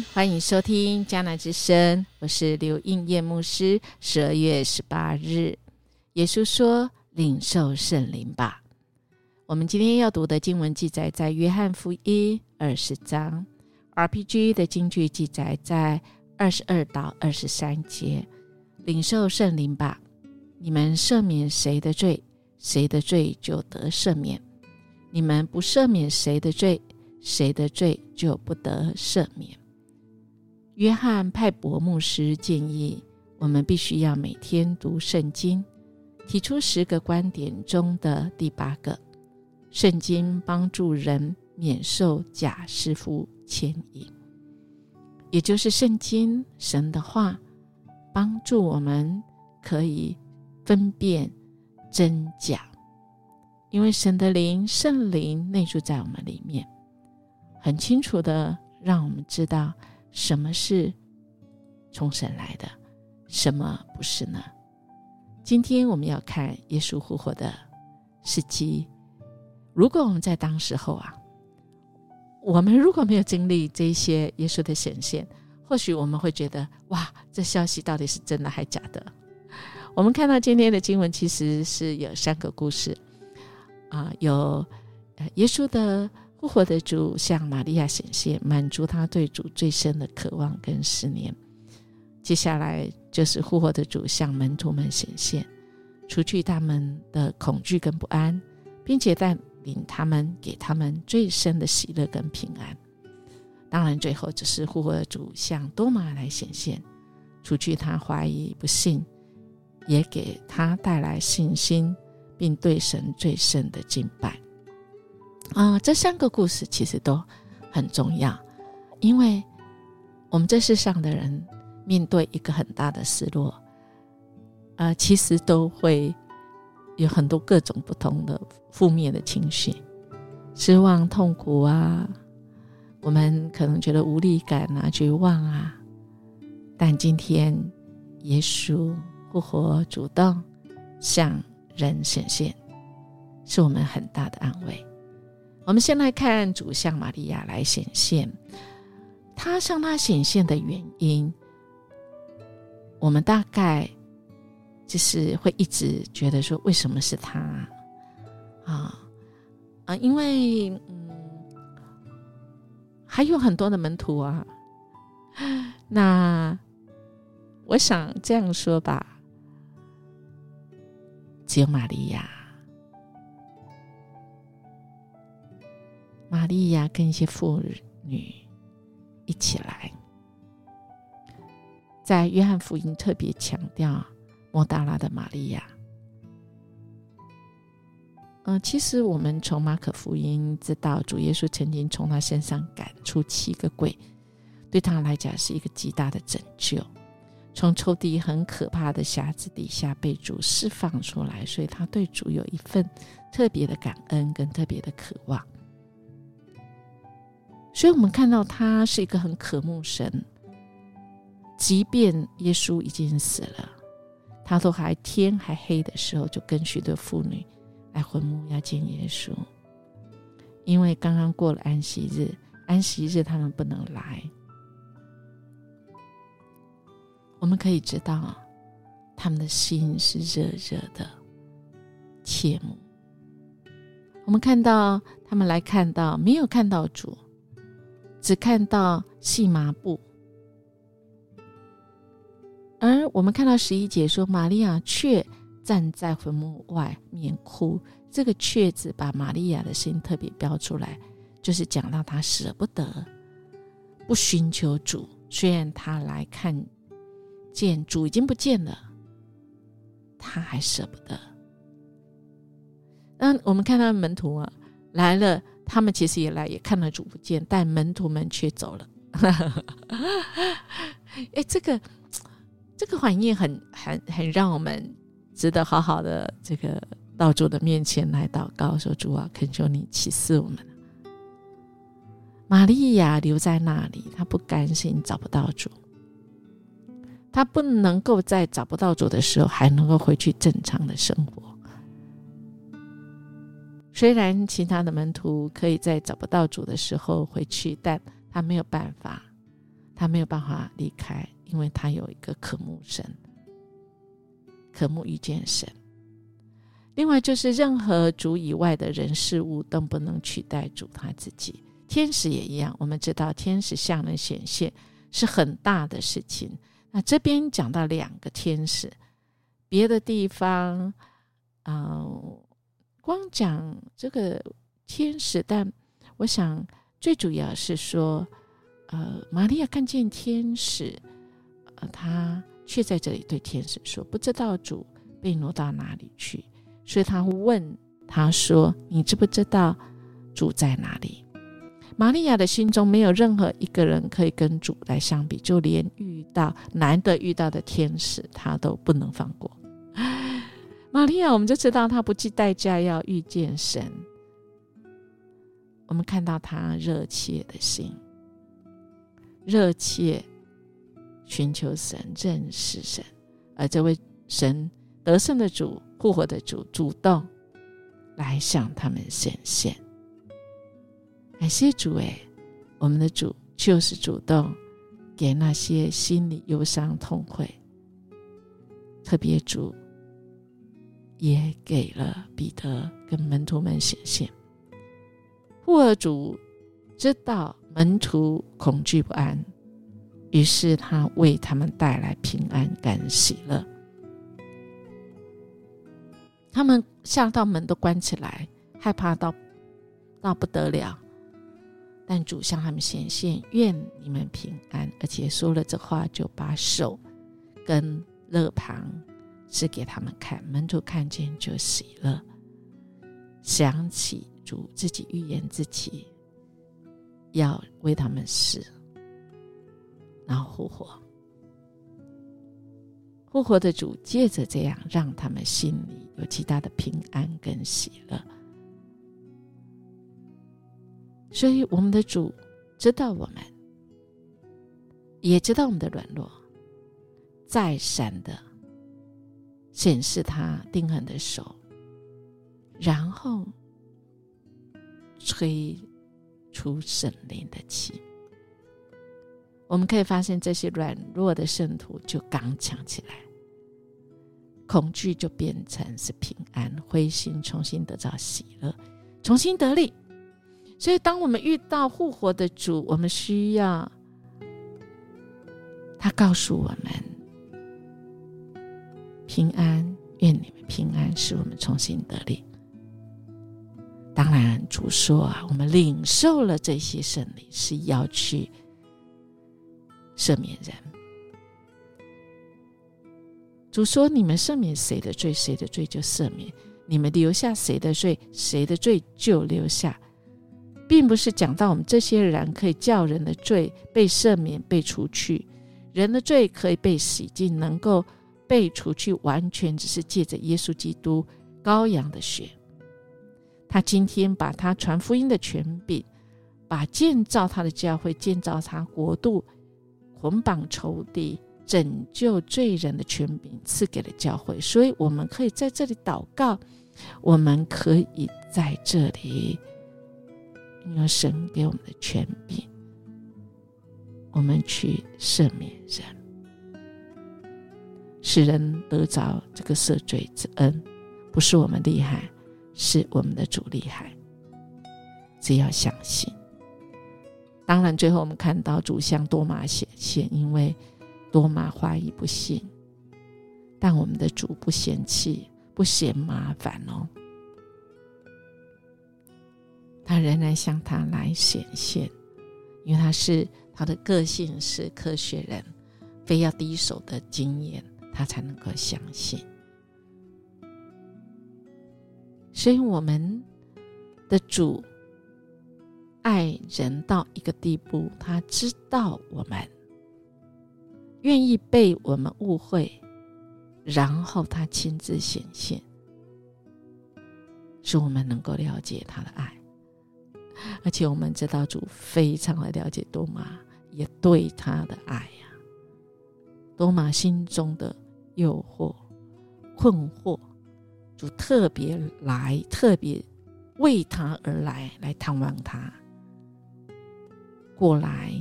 欢迎收听迦南之声，我是刘应叶牧师。十二月十八日，耶稣说：“领受圣灵吧。”我们今天要读的经文记载在约翰福音二十章，RPG 的经句记载在二十二到二十三节。领受圣灵吧，你们赦免谁的罪，谁的罪就得赦免；你们不赦免谁的罪，谁的罪就不得赦免。约翰派伯牧师建议，我们必须要每天读圣经，提出十个观点中的第八个：圣经帮助人免受假师傅牵引，也就是圣经神的话，帮助我们可以分辨真假，因为神的灵圣灵内住在我们里面。很清楚的让我们知道什么是从神来的，什么不是呢？今天我们要看耶稣复活的时机。如果我们在当时候啊，我们如果没有经历这些耶稣的显现，或许我们会觉得哇，这消息到底是真的还假的？我们看到今天的经文其实是有三个故事啊，有耶稣的。复活的主向玛利亚显现，满足他对主最深的渴望跟思念。接下来就是复活的主向门徒们显现，除去他们的恐惧跟不安，并且带领他们，给他们最深的喜乐跟平安。当然，最后只是复活的主向多玛来显现，除去他怀疑不信，也给他带来信心，并对神最深的敬拜。啊，这三个故事其实都很重要，因为我们这世上的人面对一个很大的失落，呃，其实都会有很多各种不同的负面的情绪，失望、痛苦啊，我们可能觉得无力感啊、绝望啊，但今天耶稣复活，主动向人显现，是我们很大的安慰。我们先来看主向玛利亚来显现，他向他显现的原因，我们大概就是会一直觉得说，为什么是他啊？啊，因为嗯，还有很多的门徒啊。那我想这样说吧，只有玛利亚。利亚跟一些妇女一起来，在约翰福音特别强调莫大拉的玛利亚。嗯，其实我们从马可福音知道，主耶稣曾经从他身上赶出七个鬼，对他来讲是一个极大的拯救。从抽屉很可怕的匣子底下被主释放出来，所以他对主有一份特别的感恩跟特别的渴望。所以，我们看到他是一个很渴慕神，即便耶稣已经死了，他都还天还黑的时候，就跟许多妇女来坟墓要见耶稣，因为刚刚过了安息日，安息日他们不能来。我们可以知道，他们的心是热热的，切慕。我们看到他们来看到，没有看到主。只看到细麻布，而我们看到十一节说，玛利亚却站在坟墓外面哭。这个“却”字把玛利亚的心特别标出来，就是讲到她舍不得，不寻求主。虽然她来看见主已经不见了，她还舍不得。那我们看到门徒啊来了。他们其实也来，也看了主不见，但门徒们却走了。哎，这个这个反应很很很让我们值得好好的这个到主的面前来祷告，说主啊，恳求你启示我们。玛利亚留在那里，她不甘心找不到主，她不能够在找不到主的时候还能够回去正常的生活。虽然其他的门徒可以在找不到主的时候回去，但他没有办法，他没有办法离开，因为他有一个渴慕神，渴慕遇见神。另外，就是任何主以外的人事物都不能取代主他自己。天使也一样，我们知道天使向人显现是很大的事情。那这边讲到两个天使，别的地方，嗯，光讲这个天使，但我想最主要是说，呃，玛利亚看见天使，呃，他却在这里对天使说：“不知道主被挪到哪里去。”所以他问他说：“你知不知道主在哪里？”玛利亚的心中没有任何一个人可以跟主来相比，就连遇到难得遇到的天使，他都不能放过。玛利亚，我们就知道他不计代价要遇见神。我们看到他热切的心，热切寻求神、认识神，而这位神得胜的主。复活的主主动来向他们显现，感谢主哎，我们的主就是主动给那些心里忧伤痛悔，特别主也给了彼得跟门徒们显现。复活主知道门徒恐惧不安，于是他为他们带来平安感喜乐。他们吓到门都关起来，害怕到到不得了。但主向他们显现，愿你们平安。而且说了这话，就把手跟肋旁是给他们看。门徒看见就喜乐，想起主自己预言自己要为他们死，然后复活。复活的主借着这样，让他们心里有极大的平安跟喜乐。所以，我们的主知道我们，也知道我们的软弱，再三的显示他定狠的手，然后吹出神灵的气。我们可以发现，这些软弱的圣徒就刚强起来，恐惧就变成是平安，灰心重新得到喜乐，重新得力。所以，当我们遇到复活的主，我们需要他告诉我们：平安，愿你们平安，使我们重新得力。当然，主说啊，我们领受了这些胜利，是要去。赦免人，主说：“你们赦免谁的罪，谁的罪就赦免；你们留下谁的罪，谁的罪就留下。”并不是讲到我们这些人可以叫人的罪被赦免、被除去，人的罪可以被洗净，能够被除去，完全只是借着耶稣基督羔羊的血。他今天把他传福音的权柄，把建造他的教会、建造他国度。捆绑仇敌、拯救罪人的权柄赐给了教会，所以我们可以在这里祷告，我们可以在这里用神给我们的权柄，我们去赦免人，使人得着这个赦罪之恩。不是我们厉害，是我们的主厉害。只要相信。当然，最后我们看到主向多马显现，因为多马怀疑不信，但我们的主不嫌弃，不嫌麻烦哦，他仍然向他来显现，因为他是他的个性是科学人，非要第一手的经验，他才能够相信。所以我们的主。爱人到一个地步，他知道我们愿意被我们误会，然后他亲自显现，使我们能够了解他的爱。而且我们知道主非常的了解多玛，也对他的爱呀，多玛心中的诱惑、困惑，主特别来，特别为他而来，来探望他。过来，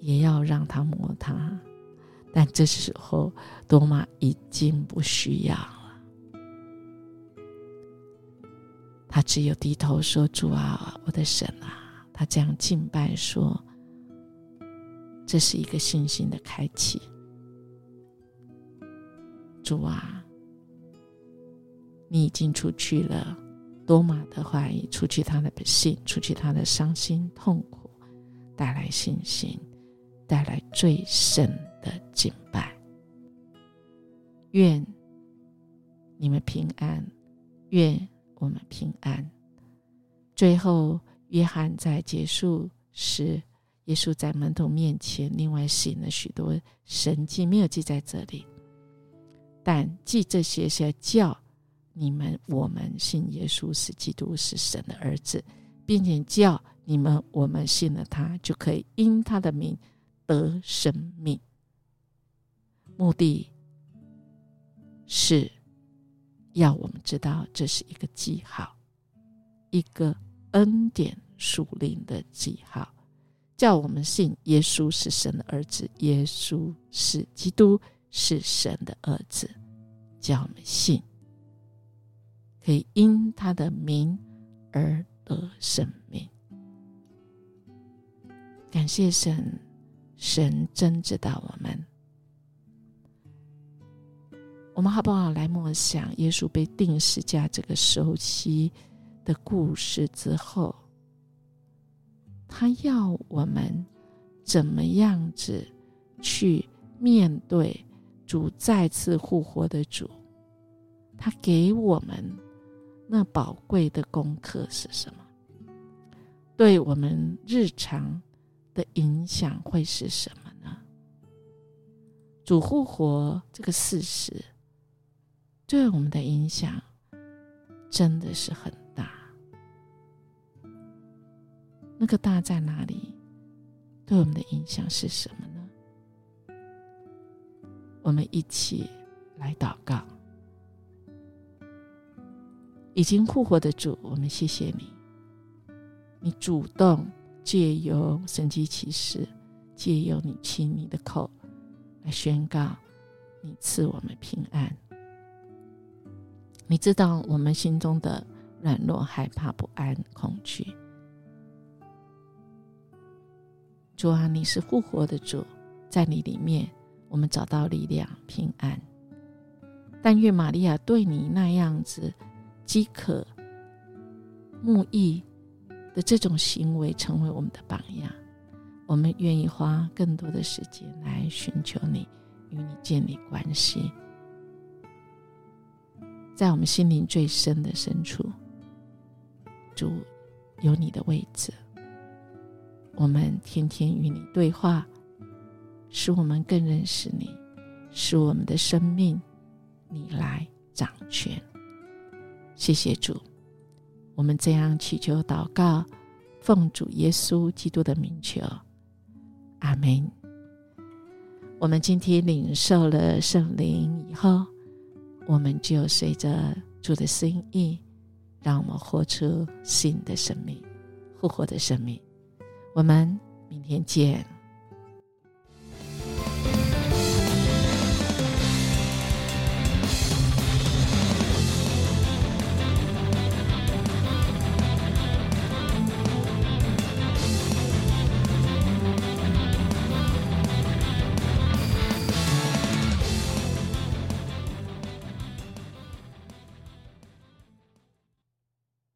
也要让他摸他。但这时候，多玛已经不需要了，他只有低头说：“主啊，我的神啊！”他这样敬拜说：“这是一个信心的开启。”主啊，你已经出去了多玛的怀疑，除去他的不幸，除去他的伤心痛苦，带来信心，带来最深的敬拜。愿你们平安，愿我们平安。最后，约翰在结束时，耶稣在门徒面前另外行了许多神迹，没有记在这里。但记这些些叫你们我们信耶稣是基督是神的儿子，并且叫你们我们信了他，就可以因他的名得生命。目的是要我们知道这是一个记号，一个恩典属灵的记号，叫我们信耶稣是神的儿子，耶稣是基督。是神的儿子，叫我们信，可以因他的名而得生命。感谢神，神真知道我们。我们好不好来默想耶稣被钉十架这个熟悉的故事之后，他要我们怎么样子去面对？主再次复活的主，他给我们那宝贵的功课是什么？对我们日常的影响会是什么呢？主复活这个事实对我们的影响真的是很大。那个大在哪里？对我们的影响是什么呢？我们一起来祷告。已经复活的主，我们谢谢你。你主动借由神迹启示，借由你亲你的口来宣告，你赐我们平安。你知道我们心中的软弱、害怕、不安、恐惧。主啊，你是复活的主，在你里面。我们找到力量、平安。但愿玛利亚对你那样子饥渴慕义的这种行为，成为我们的榜样。我们愿意花更多的时间来寻求你，与你建立关系。在我们心灵最深的深处，主有你的位置。我们天天与你对话。使我们更认识你，使我们的生命你来掌权。谢谢主，我们这样祈求祷告，奉主耶稣基督的名求，阿门。我们今天领受了圣灵以后，我们就随着主的心意，让我们活出新的生命，复活的生命。我们明天见。